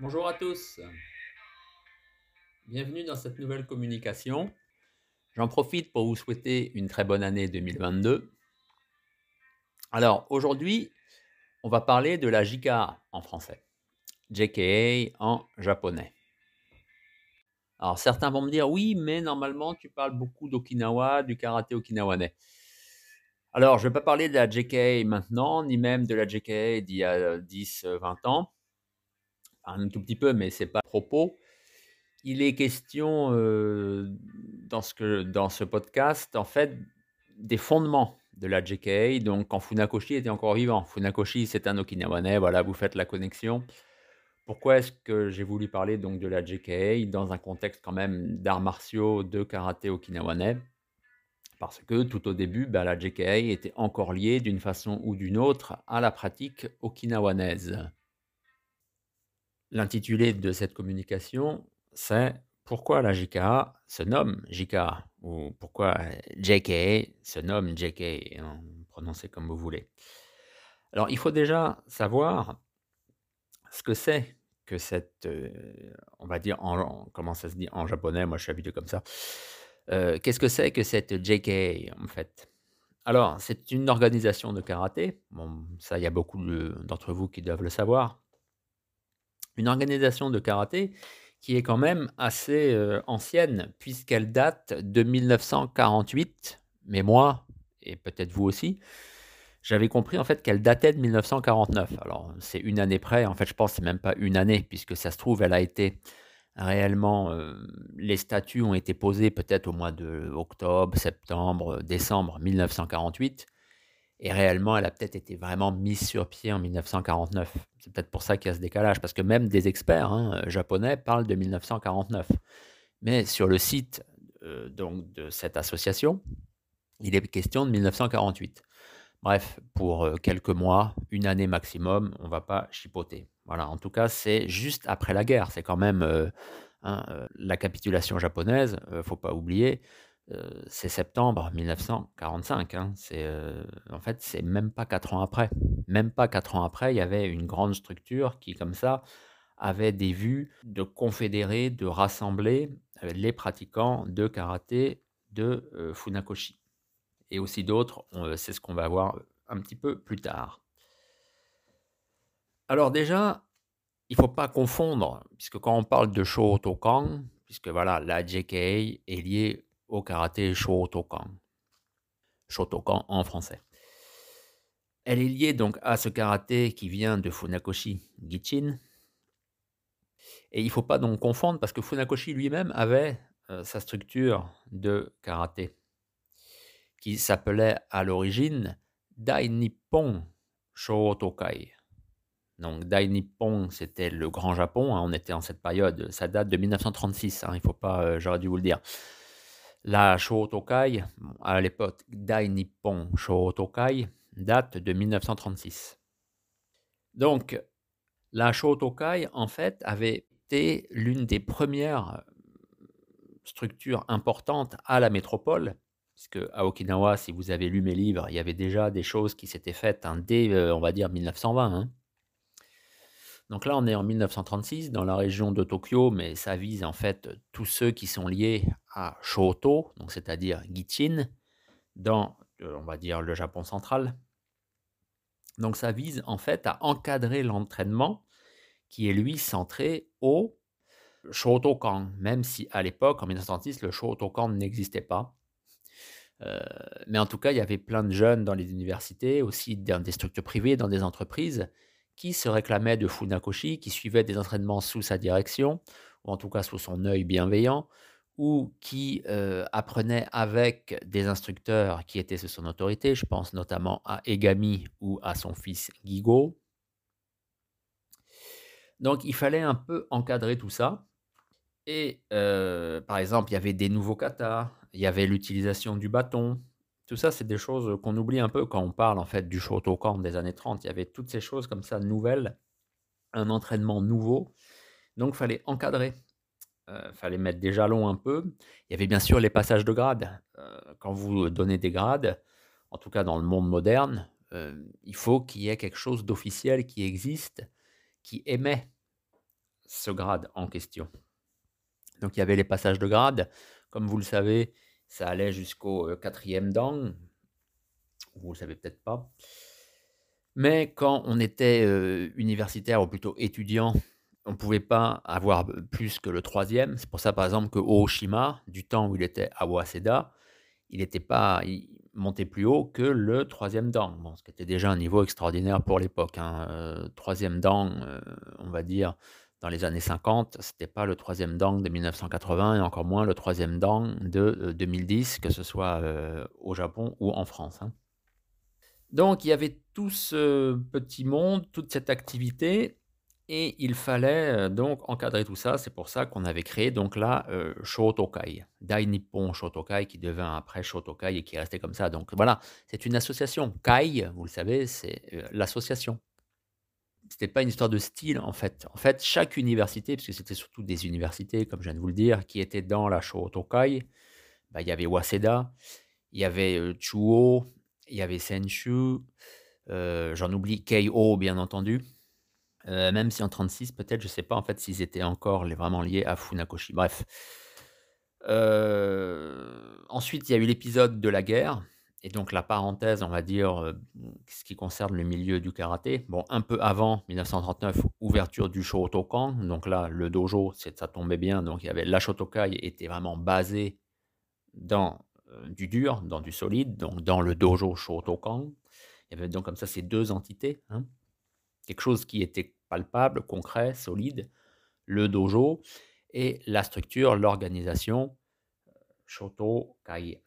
Bonjour à tous. Bienvenue dans cette nouvelle communication. J'en profite pour vous souhaiter une très bonne année 2022. Alors aujourd'hui, on va parler de la JKA en français, JKA en japonais. Alors certains vont me dire oui, mais normalement tu parles beaucoup d'Okinawa, du karaté okinawanais. Alors je ne vais pas parler de la JKA maintenant, ni même de la JKA d'il y a 10-20 ans. Un tout petit peu, mais c'est pas propos. Il est question euh, dans, ce podcast, en fait, des fondements de la JKA, donc quand Funakoshi était encore vivant. Funakoshi, c'est un Okinawanais, voilà, vous faites la connexion. Pourquoi est-ce que j'ai voulu parler donc de la JKA dans un contexte quand même d'arts martiaux, de karaté okinawanais? Parce que tout au début, ben, la JKA était encore liée d'une façon ou d'une autre à la pratique okinawanaise. L'intitulé de cette communication, c'est pourquoi la JKA se nomme JKA ou pourquoi JKA se nomme JKA, prononcez comme vous voulez. Alors, il faut déjà savoir ce que c'est que cette, euh, on va dire, en, comment ça se dit en japonais, moi je suis habitué comme ça. Euh, qu'est-ce que c'est que cette JKA en fait? Alors, c'est une organisation de karaté. Bon, ça, il y a beaucoup d'entre vous qui doivent le savoir. Une organisation de karaté qui est quand même assez ancienne, puisqu'elle date de 1948. Mais moi, et peut-être vous aussi, j'avais compris en fait qu'elle datait de 1949. Alors c'est une année près, en fait je pense que c'est même pas une année, puisque ça se trouve, elle a été réellement, les statuts ont été posés peut-être au mois de octobre, septembre, décembre 1948. Et réellement, elle a peut-être été vraiment mise sur pied en 1949. C'est peut-être pour ça qu'il y a ce décalage, parce que même des experts hein, japonais parlent de 1949. Mais sur le site euh, donc, de cette association, il est question de 1948. Bref, pour euh, quelques mois, une année maximum, on ne va pas chipoter. Voilà, en tout cas, c'est juste après la guerre. C'est quand même euh, hein, la capitulation japonaise, ne faut pas oublier c'est septembre 1945. Hein, c'est, en fait, c'est même pas quatre ans après. Même pas quatre ans après, il y avait une grande structure qui, comme ça, avait des vues de confédérer, de rassembler les pratiquants de karaté de Funakoshi. Et aussi d'autres, c'est ce qu'on va voir un petit peu plus tard. Alors déjà, il ne faut pas confondre, puisque quand on parle de Shotokan, puisque voilà, la JKA est liée au karaté Shotokan. Shotokan en français. Elle est liée donc à ce karaté qui vient de Funakoshi Gichin. Et il ne faut pas donc confondre parce que Funakoshi lui-même avait euh, sa structure de karaté qui s'appelait à l'origine Dai Nippon Shotokai. Donc Dai Nippon, c'était le Grand Japon, hein, on était en cette période, ça date de 1936, hein, il faut pas, euh, j'aurais dû vous le dire. La Shotokai, à l'époque Dai Nippon Shotokai, date de 1936. Donc, la Shotokai, en fait, avait été l'une des premières structures importantes à la métropole, puisque à Okinawa, si vous avez lu mes livres, il y avait déjà des choses qui s'étaient faites hein, dès, euh, on va dire, 1920. Donc là, on est en 1936 dans la région de Tokyo, mais ça vise en fait tous ceux qui sont liés à Shoto, donc c'est-à-dire Gichin, dans, euh, on va dire, le Japon central. Donc ça vise en fait à encadrer l'entraînement qui est lui centré au Shotokan, même si à l'époque, en 1936, le Shotokan n'existait pas. Euh, mais en tout cas, il y avait plein de jeunes dans les universités, aussi dans des structures privées, dans des entreprises, qui se réclamait de Funakoshi, qui suivait des entraînements sous sa direction, ou en tout cas sous son œil bienveillant, ou qui euh, apprenait avec des instructeurs qui étaient sous son autorité. Je pense notamment à Egami ou à son fils Gigo. Donc il fallait un peu encadrer tout ça. Et euh, par exemple, il y avait des nouveaux katas, il y avait l'utilisation du bâton, tout ça, c'est des choses qu'on oublie un peu quand on parle en fait du Shotokan des années 30. Il y avait toutes ces choses comme ça nouvelles, un entraînement nouveau. Donc, fallait encadrer. Euh, fallait mettre des jalons un peu. Il y avait bien sûr les passages de grades. Euh, quand vous donnez des grades, en tout cas dans le monde moderne, euh, il faut qu'il y ait quelque chose d'officiel qui existe, qui émet ce grade en question. Donc il y avait les passages de grade. Comme vous le savez, ça allait jusqu'au quatrième dan. Vous le savez peut-être pas. Mais quand on était universitaire ou plutôt étudiant, on ne pouvait pas avoir plus que le troisième. C'est pour ça, par exemple, que Oshima, du temps où il était à Waseda, il n'était pas monté plus haut que le troisième dan. Ce qui était déjà un niveau extraordinaire pour l'époque. Hein. troisième dan, on va dire, dans les années 50, c'était pas le troisième dan de 1980 et encore moins le troisième dan de 2010, que ce soit au Japon ou en France. Hein. Donc il y avait tout ce petit monde, toute cette activité, et il fallait donc encadrer tout ça. C'est pour ça qu'on avait créé donc là Shotokai, Dai Nippon Shotokai, qui devint après Shotokai et qui est resté comme ça. Donc voilà, c'est une association. Kai, vous le savez, c'est l'association. C'était pas une histoire de style en fait. En fait, chaque université, parce que c'était surtout des universités, comme je viens de vous le dire, qui étaient dans la Shotokai, bah, il y avait Waseda, il y avait Chuo, il y avait Senshu, j'en oublie Keio bien entendu, même si en 36 peut-être, je sais pas en fait s'ils étaient encore vraiment liés à Funakoshi. Bref. ensuite, il y a eu l'épisode de la guerre, et donc la parenthèse, on va dire, ce qui concerne le milieu du karaté. Bon, un peu avant 1939, ouverture du Shotokan. Donc là, le dojo, ça tombait bien. Donc il y avait la Shotokai était vraiment basée dans du dur, dans du solide, donc dans le dojo Shotokan. Il y avait donc comme ça ces deux entités. Hein. Quelque chose qui était palpable, concret, solide, le dojo, et la structure, l'organisation, Shotokai.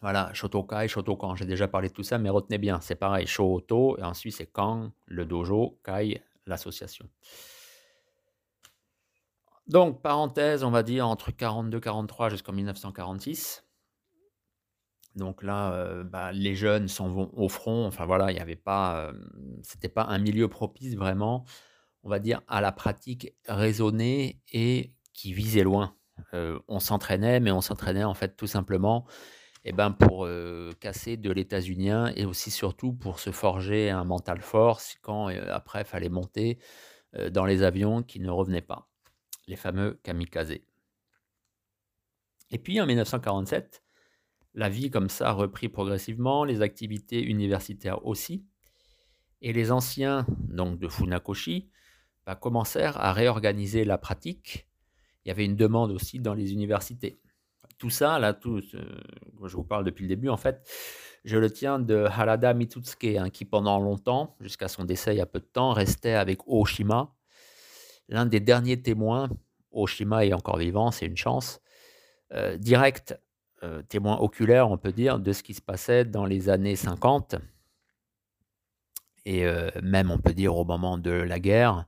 Voilà, Shotokai, Shotokan, j'ai déjà parlé de tout ça, mais retenez bien, c'est pareil, Shoto, et ensuite c'est Kan, le dojo, Kai, l'association. Donc, parenthèse, on va dire entre 42-43 jusqu'en 1946. Donc là, euh, bah, les jeunes s'en vont au front. Enfin voilà, il n'y avait pas, euh, c'était pas un milieu propice vraiment, on va dire, à la pratique raisonnée et qui visait loin. Euh, on s'entraînait, mais on s'entraînait en fait tout simplement eh ben, pour casser de l'états-unien et aussi surtout pour se forger un mental fort quand après il fallait monter dans les avions qui ne revenaient pas les fameux kamikazes. Et puis en 1947, la vie comme ça a repris progressivement, les activités universitaires aussi, et les anciens donc de Funakoshi bah, commencèrent à réorganiser la pratique. Il y avait une demande aussi dans les universités. Tout ça, là, tout, je vous parle depuis le début, en fait, je le tiens de Harada Mitsuke, hein, qui pendant longtemps, jusqu'à son décès il y a peu de temps, restait avec Oshima, l'un des derniers témoins, Oshima est encore vivant, c'est une chance, euh, direct, euh, témoin oculaire, on peut dire, de ce qui se passait dans les années 50, et euh, même, on peut dire, au moment de la guerre.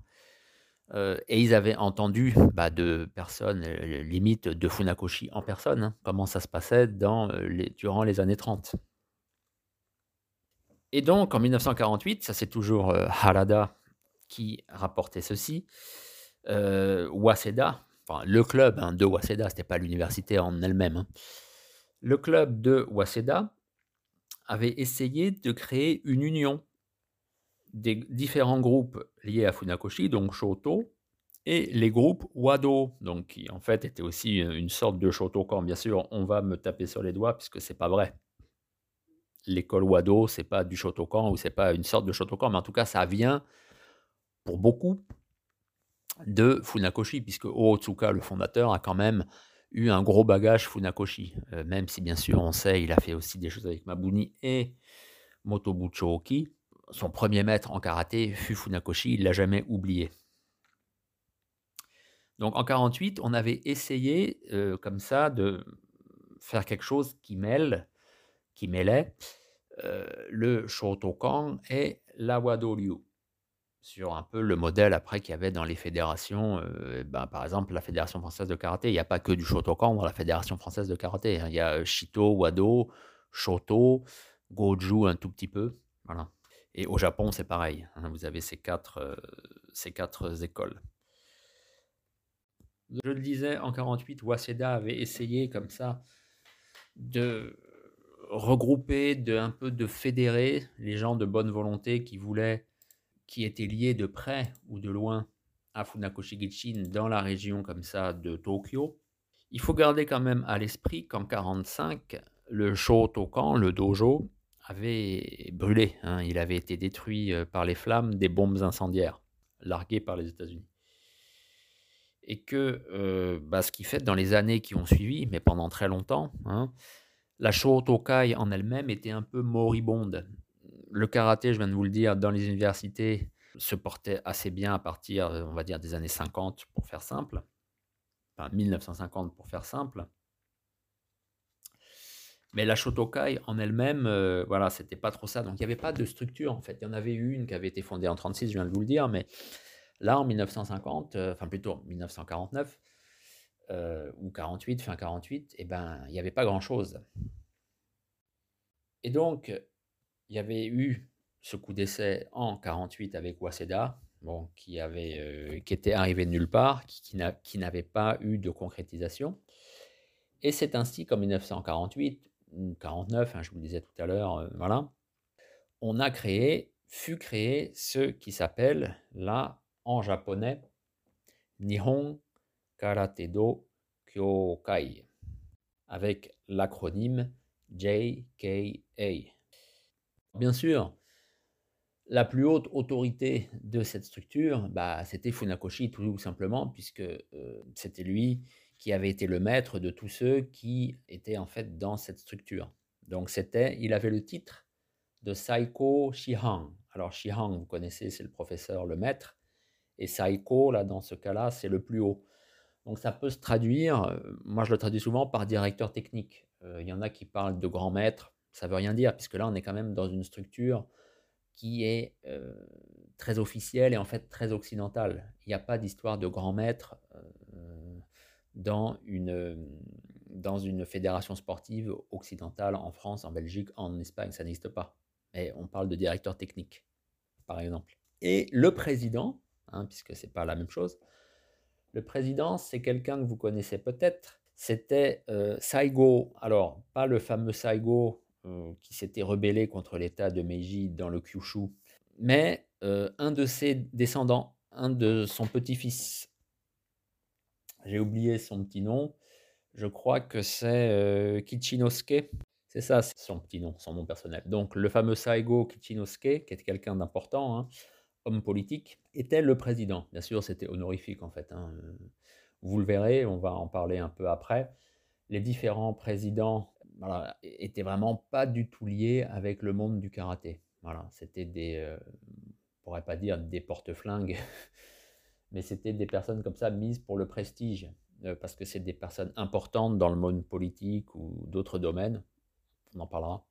Et ils avaient entendu bah, de personnes, limite de Funakoshi en personne, hein, comment ça se passait les, durant les années 30. Et donc, en 1948, ça c'est toujours Harada qui rapportait ceci, euh, Waseda, le club hein, de Waseda, ce n'était pas l'université en elle-même, hein. le club de Waseda avait essayé de créer une union des différents groupes liés à Funakoshi, donc Shoto, et les groupes Wado, donc qui en fait étaient aussi une sorte de Shotokan. Bien sûr, on va me taper sur les doigts puisque c'est pas vrai. L'école Wado, c'est pas du Shotokan ou c'est pas une sorte de Shotokan, mais en tout cas, ça vient pour beaucoup de Funakoshi, puisque Otsuka, le fondateur, a quand même eu un gros bagage Funakoshi, euh, même si bien sûr on sait, il a fait aussi des choses avec Mabuni et Motobucho Oki. Son premier maître en karaté fut Funakoshi, il l'a jamais oublié. Donc en 48, on avait essayé euh, comme ça de faire quelque chose qui mêle, qui mêlait euh, le Shotokan et l'Awado Ryu sur un peu le modèle après qu'il y avait dans les fédérations. Euh, ben, par exemple, la Fédération française de karaté, il n'y a pas que du Shotokan dans la Fédération française de karaté. Hein. Il y a Shito, Wado, Shoto, Goju un tout petit peu. Voilà. Et au Japon, c'est pareil. Hein. vous avez ces quatre, euh, ces quatre écoles. Je le disais, en 48, Waseda avait essayé comme ça de regrouper, de un peu de fédérer les gens de bonne volonté qui voulaient qui étaient liés de près ou de loin à Funakoshi-Gichin dans la région comme ça de Tokyo. Il faut garder quand même à l'esprit qu'en 1945, le Shotokan, le dojo, avait brûlé. Hein. il avait été détruit euh, par les flammes des bombes incendiaires larguées par les États-Unis. Et que euh, bah, ce qui fait dans les années qui ont suivi, mais pendant très longtemps, hein, la Shotokai en elle-même était un peu moribonde. Le karaté, je viens de vous le dire, dans les universités se portait assez bien à partir, on va dire, des années 50 pour faire simple. Enfin, 1950 pour faire simple. Mais la Shotokai en elle-même, euh, voilà, c'était pas trop ça. Donc il n'y avait pas de structure en fait. Il y en avait une qui avait été fondée en 36, je viens de vous le dire, mais là en 1950, euh, enfin plutôt 1949 euh, ou 48, fin 48, eh ben il n'y avait pas grand-chose. Et donc il y avait eu ce coup d'essai en 48 avec Waseda, bon, qui avait, qui était arrivé de nulle part, qui, qui n'avait pas eu de concrétisation. Et c'est ainsi qu'en 1948, 49, hein, je vous disais tout à l'heure, euh, voilà, on a créé, fut créé ce qui s'appelle là, en japonais, Nihon Karate Do Kyokai, avec l'acronyme JKA. Bien sûr, la plus haute autorité de cette structure, bah, c'était Funakoshi tout simplement, puisque euh, c'était lui qui avait été le maître de tous ceux qui étaient en fait dans cette structure. Donc c'était, il avait le titre de Saiko Shihan. Alors Shihan, vous connaissez, c'est le professeur, le maître, et Saiko, là, dans ce cas-là, c'est le plus haut. Donc ça peut se traduire, euh, moi je le traduis souvent par directeur technique. Euh, il y en a qui parlent de grand maître, ça veut rien dire, puisque là on est quand même dans une structure qui est euh, très officielle et en fait très occidentale. Il n'y a pas d'histoire de grand maître dans une, dans une fédération sportive occidentale en France, en Belgique, en Espagne. Ça n'existe pas. Mais on parle de directeur technique, par exemple. Et le président, hein, puisque ce n'est pas la même chose, le président, c'est quelqu'un que vous connaissez peut-être. C'était euh, Saigo. Alors, pas le fameux Saigo euh, qui s'était rebellé contre l'État de Meiji dans le Kyushu, mais euh, un de ses descendants, un de son petit-fils, j'ai oublié son petit nom. Je crois que c'est euh, Kichinosuke. C'est ça, son petit nom, son nom personnel. Donc le fameux Saigo Kichinosuke, qui était quelqu'un d'important, hein, homme politique, était le président. Bien sûr, c'était honorifique en fait. Hein. Vous le verrez, on va en parler un peu après. Les différents présidents voilà, étaient vraiment pas du tout liés avec le monde du karaté. Voilà, c'était des, euh, on pourrait pas dire des porte-flingues, mais c'était des personnes comme ça mises pour le prestige, euh, parce que c'est des personnes importantes dans le monde politique ou d'autres domaines. On en parlera.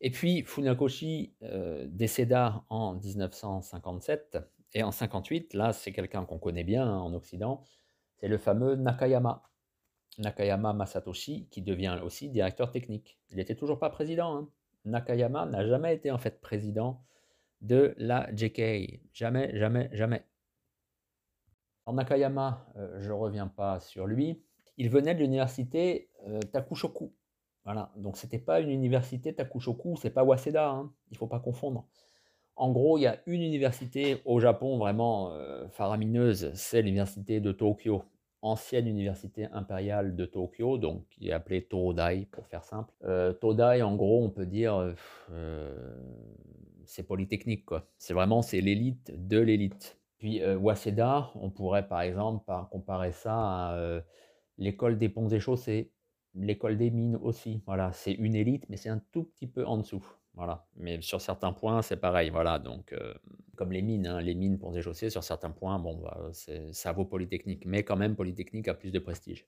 Et puis Funakoshi euh, décéda en 1957 et en 58, là c'est quelqu'un qu'on connaît bien hein, en Occident, c'est le fameux Nakayama. Nakayama Masatoshi qui devient aussi directeur technique. Il n'était toujours pas président. Hein. Nakayama n'a jamais été en fait président de la JK. Jamais, jamais, jamais. En Nakayama, euh, je ne reviens pas sur lui. Il venait de l'université euh, Takushoku. Voilà, donc c'était pas une université Takushoku, c'est pas Waseda, hein. il faut pas confondre. En gros, il y a une université au Japon vraiment euh, faramineuse, c'est l'université de Tokyo, ancienne université impériale de Tokyo, donc qui est appelée Todai pour faire simple. Todai, en gros, on peut dire c'est polytechnique, quoi. C'est vraiment, c'est l'élite de l'élite. Puis euh, Waseda, on pourrait par exemple comparer ça à euh, l'école des ponts et chaussées, l'école des mines aussi. Voilà, c'est une élite, mais c'est un tout petit peu en dessous. Voilà, mais sur certains points, c'est pareil. Voilà, donc euh, comme les mines, hein, les mines, ponts et chaussées, sur certains points, bon, bah, ça vaut polytechnique, mais quand même polytechnique a plus de prestige.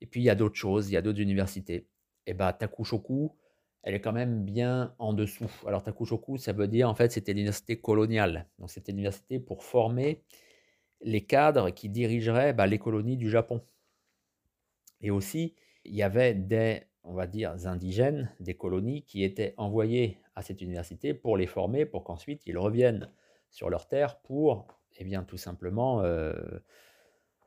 Et puis il y a d'autres choses, il y a d'autres universités. Et bah Takushoku, elle est quand même bien en dessous. Alors Takushoku, ça veut dire en fait c'était l'université coloniale. Donc c'était l'université pour former les cadres qui dirigeraient bah, les colonies du Japon. Et aussi, il y avait des, on va dire, indigènes des colonies qui étaient envoyés à cette université pour les former, pour qu'ensuite ils reviennent sur leur terre pour, eh bien, tout simplement, euh,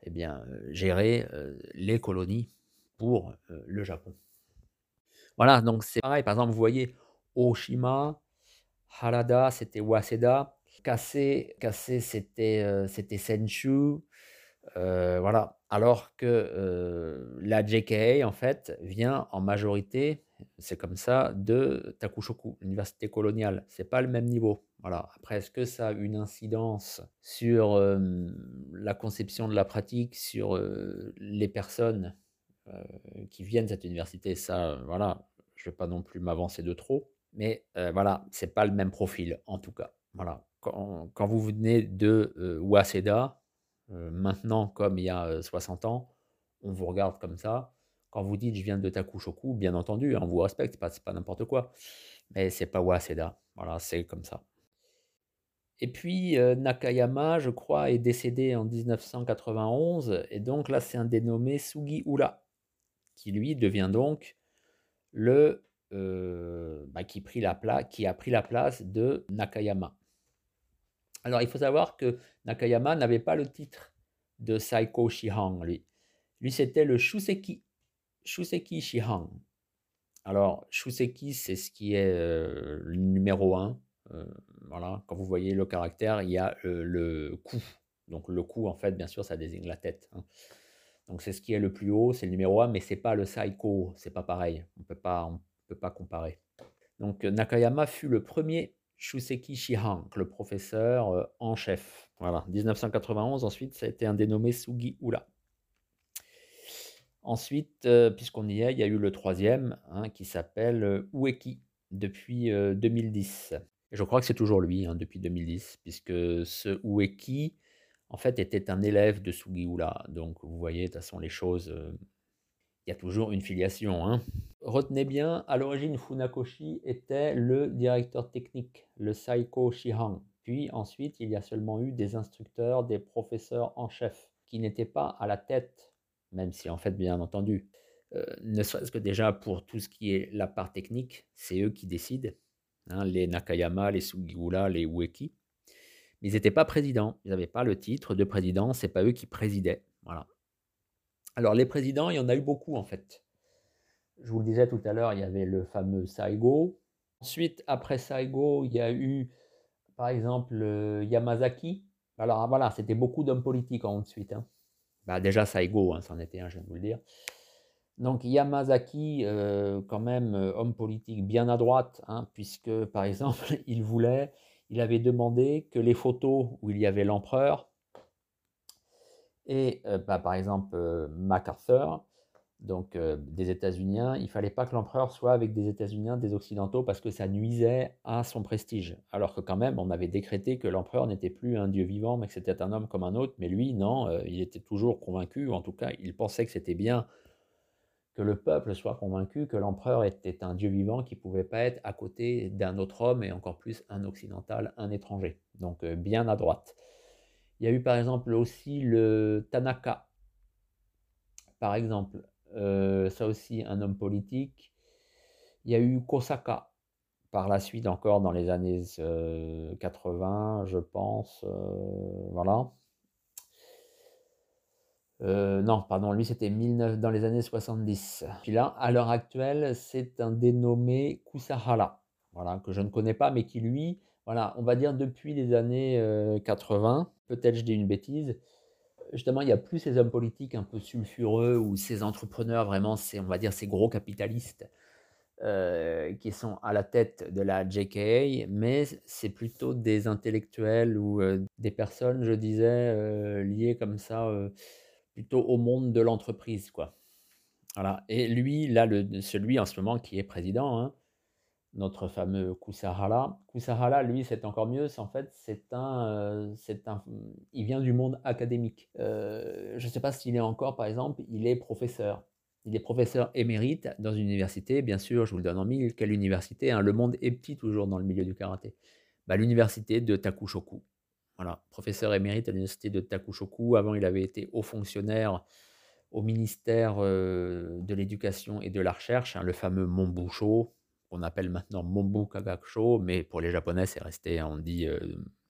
eh bien, euh, gérer euh, les colonies pour le Japon. Voilà, donc c'est pareil. Par exemple, vous voyez Oshima, Harada, c'était Waseda. Kase, Kase c'était euh, Senshu. Euh, voilà. Alors que euh, la JKA, en fait, vient en majorité, c'est comme ça, de Takushoku, l'université coloniale. C'est pas le même niveau. Voilà. Après, est-ce que ça a une incidence sur la conception de la pratique, sur les personnes? Qui viennent de cette université Ça, voilà, je vais pas non plus m'avancer de trop. Mais voilà, c'est pas le même profil, en tout cas. Voilà. Quand, vous venez de Waseda, maintenant comme il y a 60 ans, on vous regarde comme ça. Quand vous dites je viens de Takushoku, bien entendu, on vous respecte, pas, c'est pas n'importe quoi. Mais c'est pas Waseda. Voilà, c'est comme ça. Et puis Nakayama, je crois, est décédé en 1991. Et donc là, c'est un dénommé Sugi Ura, qui lui devient donc le bah, qui, la qui a pris la place de Nakayama. Alors, il faut savoir que Nakayama n'avait pas le titre de Saiko Shihan, lui. C'était le Shuseki, Shuseki Shihan. Alors, Shuseki, c'est ce qui est euh, le numéro 1. Euh, voilà, quand vous voyez le caractère, il y a euh, le coup. Donc, le coup, en fait, bien sûr, ça désigne la tête. Hein. Donc, c'est ce qui est le plus haut, c'est le numéro 1, mais c'est pas le Saiko, c'est pas pareil. On peut pas, on peut pas comparer. Donc, Nakayama fut le premier Shuseki Shihan, le professeur euh, en chef. Voilà, 1991, ensuite, ça a été un dénommé Sugi Ura. Ensuite, euh, puisqu'on y est, il y a eu le troisième, hein, qui s'appelle euh, Ueki, depuis 2010. Et je crois que c'est toujours lui, hein, depuis 2010, puisque ce Ueki, en fait, était un élève de Sugi Ura. Donc, vous voyez, de toute façon, les choses il y a toujours une filiation. Hein. Retenez bien, à l'origine, Funakoshi était le directeur technique, le Saiko Shihan. Puis ensuite, il y a seulement eu des instructeurs, des professeurs en chef, qui n'étaient pas à la tête, même si en fait, bien entendu, euh, ne serait-ce que déjà pour tout ce qui est la part technique, c'est eux qui décident. Hein, les Nakayama, les Sugiura, les Ueki. Ils n'étaient pas présidents, ils n'avaient pas le titre de président, c'est pas eux qui présidaient. Voilà. Alors les présidents, il y en a eu beaucoup en fait. Je vous le disais tout à l'heure, il y avait le fameux Saigo. Ensuite, après Saigo, il y a eu par exemple Yamazaki. Alors voilà, c'était beaucoup d'hommes politiques ensuite. Hein. Bah, déjà Saigo, hein, c'en était un, je viens de vous le dire. Donc Yamazaki, euh, quand même, euh, homme politique bien à droite, hein, puisque par exemple, il voulait, il avait demandé que les photos où il y avait l'empereur et euh, bah, par exemple, euh, MacArthur, donc euh, des États-Unis, il fallait pas que l'empereur soit avec des États-Unis, des Occidentaux, parce que ça nuisait à son prestige. Alors que quand même, on avait décrété que l'empereur n'était plus un dieu vivant, mais que c'était un homme comme un autre. Mais lui, non, il était toujours convaincu, ou en tout cas, il pensait que c'était bien que le peuple soit convaincu que l'empereur était un dieu vivant qui pouvait pas être à côté d'un autre homme, et encore plus un occidental, un étranger. Donc bien à droite. Il y a eu par exemple aussi le Tanaka, par exemple, euh, ça aussi un homme politique. Il y a eu Kosaka, par la suite encore dans les années 80, euh, je pense, euh, voilà. Non, pardon, lui c'était dans les années 70. Puis là, à l'heure actuelle, c'est un dénommé Kusahara, voilà, que je ne connais pas, mais qui lui, voilà, on va dire depuis les années 80, peut-être je dis une bêtise, justement, il n'y a plus ces hommes politiques un peu sulfureux ou ces entrepreneurs vraiment, on va dire ces gros capitalistes euh, qui sont à la tête de la JKA, mais c'est plutôt des intellectuels ou euh, des personnes, je disais, euh, liées comme ça, plutôt au monde de l'entreprise, quoi. Voilà. Et lui, là, le, celui en ce moment qui est président, hein, notre fameux Kusahara. Kusahara, lui, c'est encore mieux. En fait, c'est un, euh, c'est un, il vient du monde académique. Euh, je ne sais pas s'il est encore, par exemple, il est professeur. Il est professeur émérite dans une université. Bien sûr, je vous le donne en mille. Quelle université hein? Le monde est petit toujours dans le milieu du karaté. Bah, l'université de Takushoku. Voilà, professeur émérite à l'université de Takushoku. Avant, il avait été haut fonctionnaire au ministère euh, de l'Éducation et de la Recherche, hein, le fameux Monbusho, on appelle maintenant Mombu Kagakusho, mais pour les Japonais, c'est resté, on dit euh,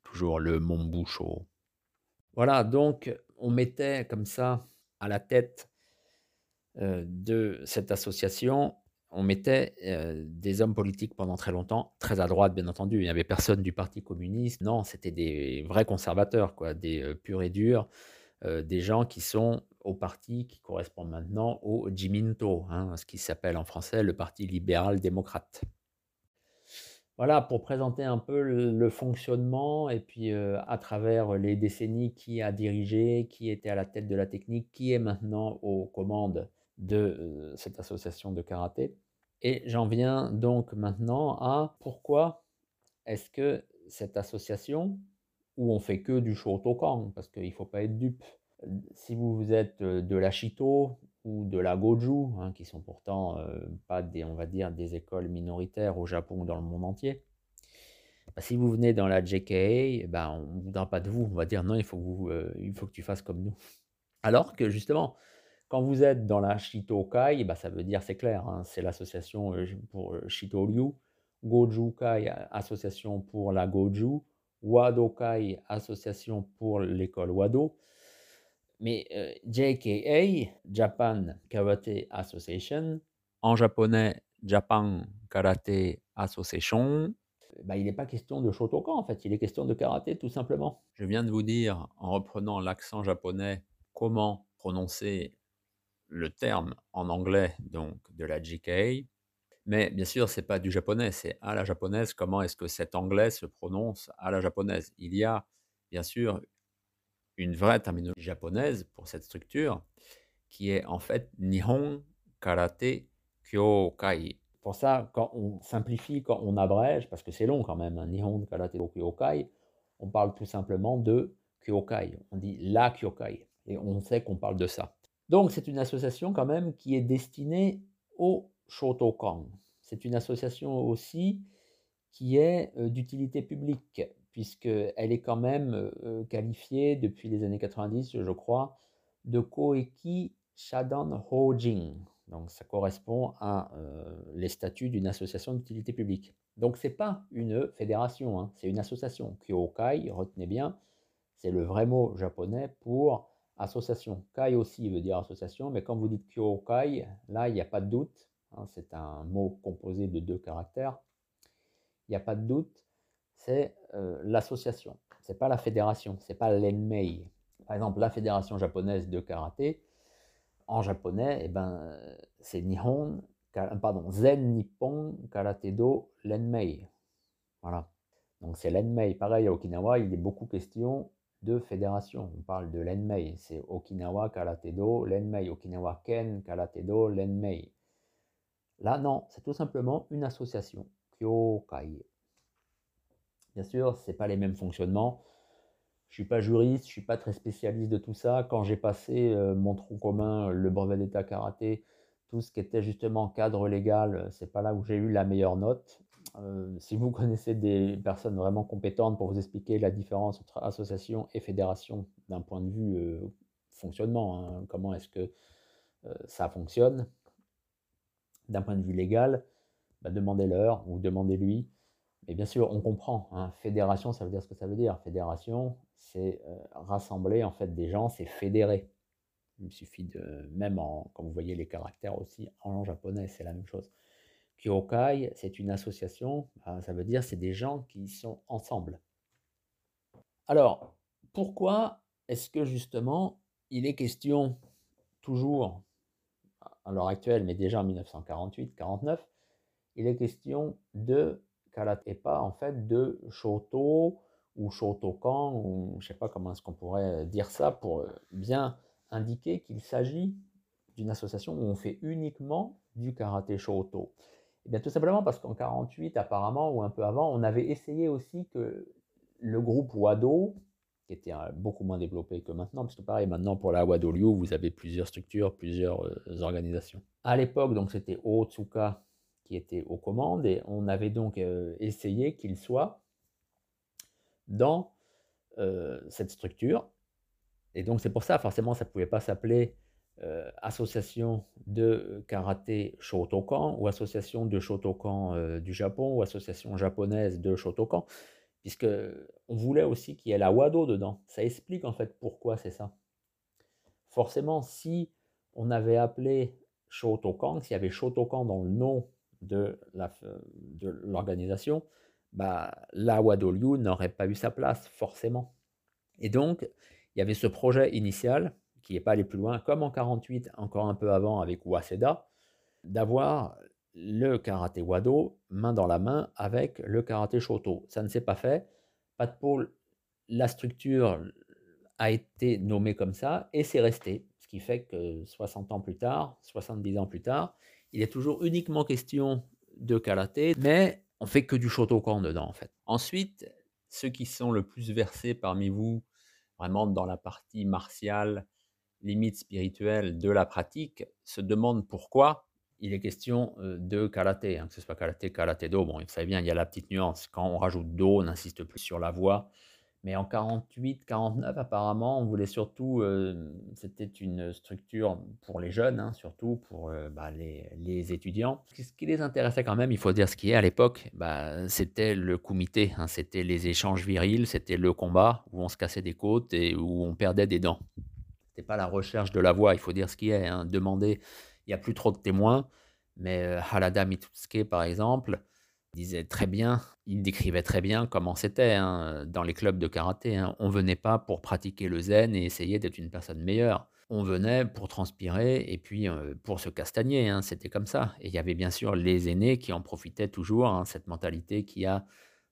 toujours le Mombusho. Voilà, donc on mettait comme ça à la tête euh, de cette association, on mettait des hommes politiques pendant très longtemps, très à droite bien entendu. Il n'y avait personne du Parti communiste. Non, c'était des vrais conservateurs, des purs et durs, des gens qui sont au parti qui correspond maintenant au Jiminto, hein, ce qui s'appelle en français le Parti libéral-démocrate. Voilà, pour présenter un peu le, fonctionnement et puis à travers les décennies qui a dirigé, qui était à la tête de la technique, qui est maintenant aux commandes de cette association de karaté. Et j'en viens donc maintenant à pourquoi est-ce que cette association, où on fait que du Shotokan, parce qu'il ne faut pas être dupe, si vous êtes de la Shito ou de la Goju, hein, qui sont pourtant pas des, on va dire, des écoles minoritaires au Japon ou dans le monde entier, bah, si vous venez dans la JKA, eh ben, on ne voudra pas de vous, on va dire non, il faut, il faut que tu fasses comme nous. Alors que justement, quand vous êtes dans la Shitokai, bah, ça veut dire, c'est clair, hein, c'est l'association euh, pour euh, Shito-ryu, Goju-kai, association pour la Goju, Wado-kai, association pour l'école Wado. Mais euh, JKA, Japan Karate Association, en japonais Japan Karate Association, bah, il n'est pas question de Shotokan en fait, il est question de karaté tout simplement. Je viens de vous dire, en reprenant l'accent japonais, comment prononcer le terme en anglais donc de la GK, mais bien sûr, c'est pas du japonais, c'est à la japonaise. Comment est-ce que cet anglais se prononce à la japonaise? Il y a bien sûr une vraie terminologie japonaise pour cette structure qui est en fait Nihon Karate Kyokai. Pour ça, quand on simplifie, quand on abrège, parce que c'est long quand même, hein, Nihon Karate Kyokai, on parle tout simplement de Kyokai. On dit la Kyokai. Et on sait qu'on parle de ça. Donc c'est une association quand même qui est destinée au Shotokan. C'est une association aussi qui est euh, d'utilité publique, puisqu'elle est quand même euh, qualifiée depuis les années 90, je crois, de Koeki Shadan Hojin. Donc ça correspond à euh, les statuts d'une association d'utilité publique. Donc ce n'est pas une fédération, hein, c'est une association. Kyokai, retenez bien, c'est le vrai mot japonais pour association. Kai aussi veut dire association, mais quand vous dites Kyokai, là, il n'y a pas de doute. Hein, c'est un mot composé de deux caractères. Il n'y a pas de doute, c'est euh, l'association. C'est pas la fédération, c'est pas l'enmei. Par exemple, la fédération japonaise de karaté, en japonais, eh ben, c'est Nihon, pardon, Zen Nippon Karate Do Lenmei. Voilà. Donc c'est l'enmei. Pareil à Okinawa, il est beaucoup question de fédérations. On parle de l'Enmei, c'est Okinawa Karatedo l'Enmei, Okinawa Ken Karatedo l'Enmei. Là, non, c'est tout simplement une association, Kyokai. Bien sûr, ce n'est pas les mêmes fonctionnements. Je suis pas juriste, je suis pas très spécialiste de tout ça. Quand j'ai passé euh, mon tronc commun, le brevet d'état karaté, tout ce qui était justement cadre légal, c'est pas là où j'ai eu la meilleure note. Euh, si vous connaissez des personnes vraiment compétentes pour vous expliquer la différence entre association et fédération d'un point de vue euh, fonctionnement, hein, comment est-ce que euh, ça fonctionne, d'un point de vue légal, bah, demandez-leur ou demandez-lui. Mais bien sûr, on comprend. Hein, fédération, ça veut dire ce que ça veut dire. Fédération, c'est rassembler en fait des gens, c'est fédérer. Il suffit de, même en, comme vous voyez les caractères aussi en japonais, c'est la même chose. Kyokai, c'est une association, bah, ça veut dire c'est des gens qui sont ensemble. Alors, pourquoi est-ce que justement il est question toujours, à l'heure actuelle, mais déjà en 1948-49, il est question de karaté et pas en fait de shoto ou shotokan, ou je ne sais pas comment est-ce qu'on pourrait dire ça pour bien indiquer qu'il s'agit d'une association où on fait uniquement du karaté shoto. Eh bien, tout simplement parce qu'en 48, apparemment, ou un peu avant, on avait essayé aussi que le groupe Wado, qui était euh, beaucoup moins développé que maintenant, parce que pareil, maintenant pour la Wado Liu, vous avez plusieurs structures, plusieurs euh, organisations. À l'époque, donc c'était Otsuka qui était aux commandes, et on avait donc euh, essayé qu'il soit dans cette structure. Et donc c'est pour ça, forcément, ça ne pouvait pas s'appeler euh, association de karaté Shotokan ou association de Shotokan euh, du Japon ou association japonaise de Shotokan, puisque on voulait aussi qu'il y ait la Wado dedans. Ça explique en fait pourquoi c'est ça. Forcément, si on avait appelé Shotokan, s'il y avait Shotokan dans le nom de l'organisation, bah, la Wadolyu n'aurait pas eu sa place, forcément. Et donc, il y avait ce projet initial, qui n'est pas allé plus loin, comme en 48, encore un peu avant avec Waseda, d'avoir le karaté Wado main dans la main avec le karaté Shoto. Ça ne s'est pas fait. Pas de pôle. La structure a été nommée comme ça et c'est resté. Ce qui fait que 60 ans plus tard, 70 ans plus tard, il est toujours uniquement question de karaté, mais on fait que du Shotokan dedans en fait. Ensuite, ceux qui sont le plus versés parmi vous, vraiment dans la partie martiale, limite spirituelle de la pratique, se demandent pourquoi il est question de karaté, hein, que ce soit karaté, karaté do. Bon, vous savez bien, il y a la petite nuance. Quand on rajoute do, on n'insiste plus sur la voix. Mais en 48, 49, apparemment, on voulait surtout, c'était une structure pour les jeunes, hein, surtout pour bah, les, étudiants. Ce qui les intéressait quand même, il faut dire ce qui est à l'époque, bah, c'était le comité, hein, c'était les échanges virils, c'était le combat où on se cassait des côtes et où on perdait des dents. C'était pas la recherche de la voix, il faut dire ce qui est. Hein, demander il n'y a plus trop de témoins, mais euh, Halada Mitsuke, par exemple, disait très bien, il décrivait très bien comment c'était hein, dans les clubs de karaté. Hein. On venait pas pour pratiquer le zen et essayer d'être une personne meilleure. On venait pour transpirer et puis euh, pour se castagner. Hein. C'était comme ça. Et il y avait bien sûr les aînés qui en profitaient toujours, cette mentalité qui a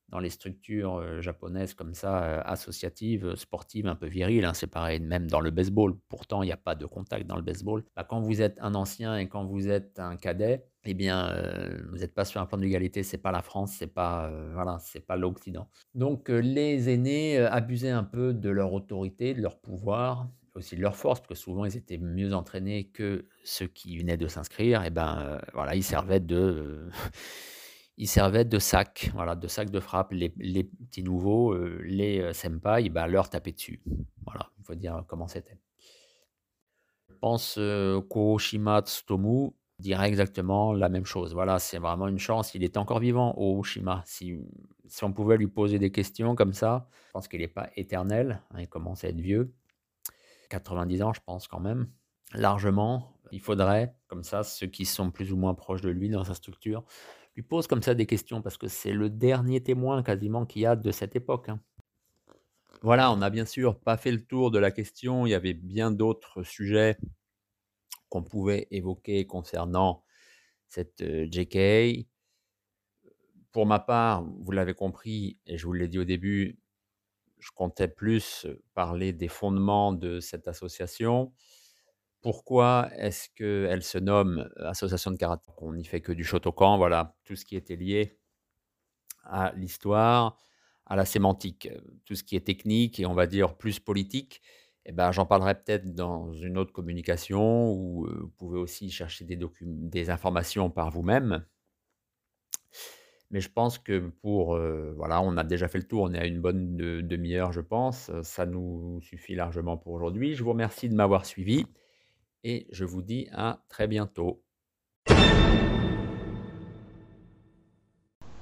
dans les structures japonaises comme ça, associatives, sportives, un peu viriles. Hein, c'est pareil, même dans le baseball. Pourtant, il n'y a pas de contact dans le baseball. Bah, quand vous êtes un ancien et quand vous êtes un cadet, eh bien, vous n'êtes pas sur un plan d'égalité. C'est pas la France, c'est pas voilà, c'est pas l'Occident. Donc, les aînés abusaient un peu de leur autorité, de leur pouvoir, aussi de leur force, parce que souvent ils étaient mieux entraînés que ceux qui venaient de s'inscrire. Et ben, voilà, ils servaient de ils servaient de sac, voilà, de sac de frappe. Les, petits nouveaux, euh, les euh, senpai, bah, leur tapaient dessus. Voilà, il faut dire comment c'était. Je pense euh, qu'Oshima Tsutomu dirait exactement la même chose. Voilà, c'est vraiment une chance. Il est encore vivant, Oshima. Si, si on pouvait lui poser des questions comme ça, je pense qu'il n'est pas éternel. Hein, il commence à être vieux. 90 ans, je pense quand même. Largement. Il faudrait, comme ça, ceux qui sont plus ou moins proches de lui dans sa structure, pose comme ça des questions parce que c'est le dernier témoin quasiment qu'il y a de cette époque. Hein. Voilà, on n'a bien sûr pas fait le tour de la question. Il y avait bien d'autres sujets qu'on pouvait évoquer concernant cette euh, JK. Pour ma part, vous l'avez compris, et je vous l'ai dit au début, je comptais plus parler des fondements de cette association, pourquoi est-ce qu'elle se nomme association de karaté? On n'y fait que du Shotokan, voilà, tout ce qui était lié à l'histoire, à la sémantique, tout ce qui est technique et on va dire plus politique. Eh ben, j'en parlerai peut-être dans une autre communication où vous pouvez aussi chercher des, des informations par vous-même. Mais je pense que pour, voilà, on a déjà fait le tour, on est à une bonne demi-heure, je pense. Ça nous suffit largement pour aujourd'hui. Je vous remercie de m'avoir suivi et je vous dis à très bientôt.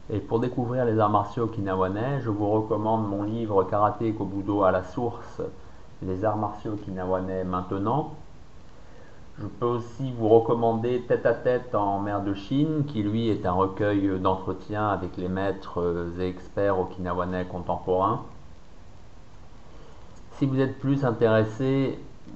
Et pour découvrir les arts martiaux okinawanais, je vous recommande mon livre Karaté Kobudo à la source, les arts martiaux okinawanais maintenant. Je peux aussi vous recommander Tête à tête en mer de Chine, qui lui est un recueil d'entretiens avec les maîtres et experts okinawanais contemporains. Si vous êtes plus intéressé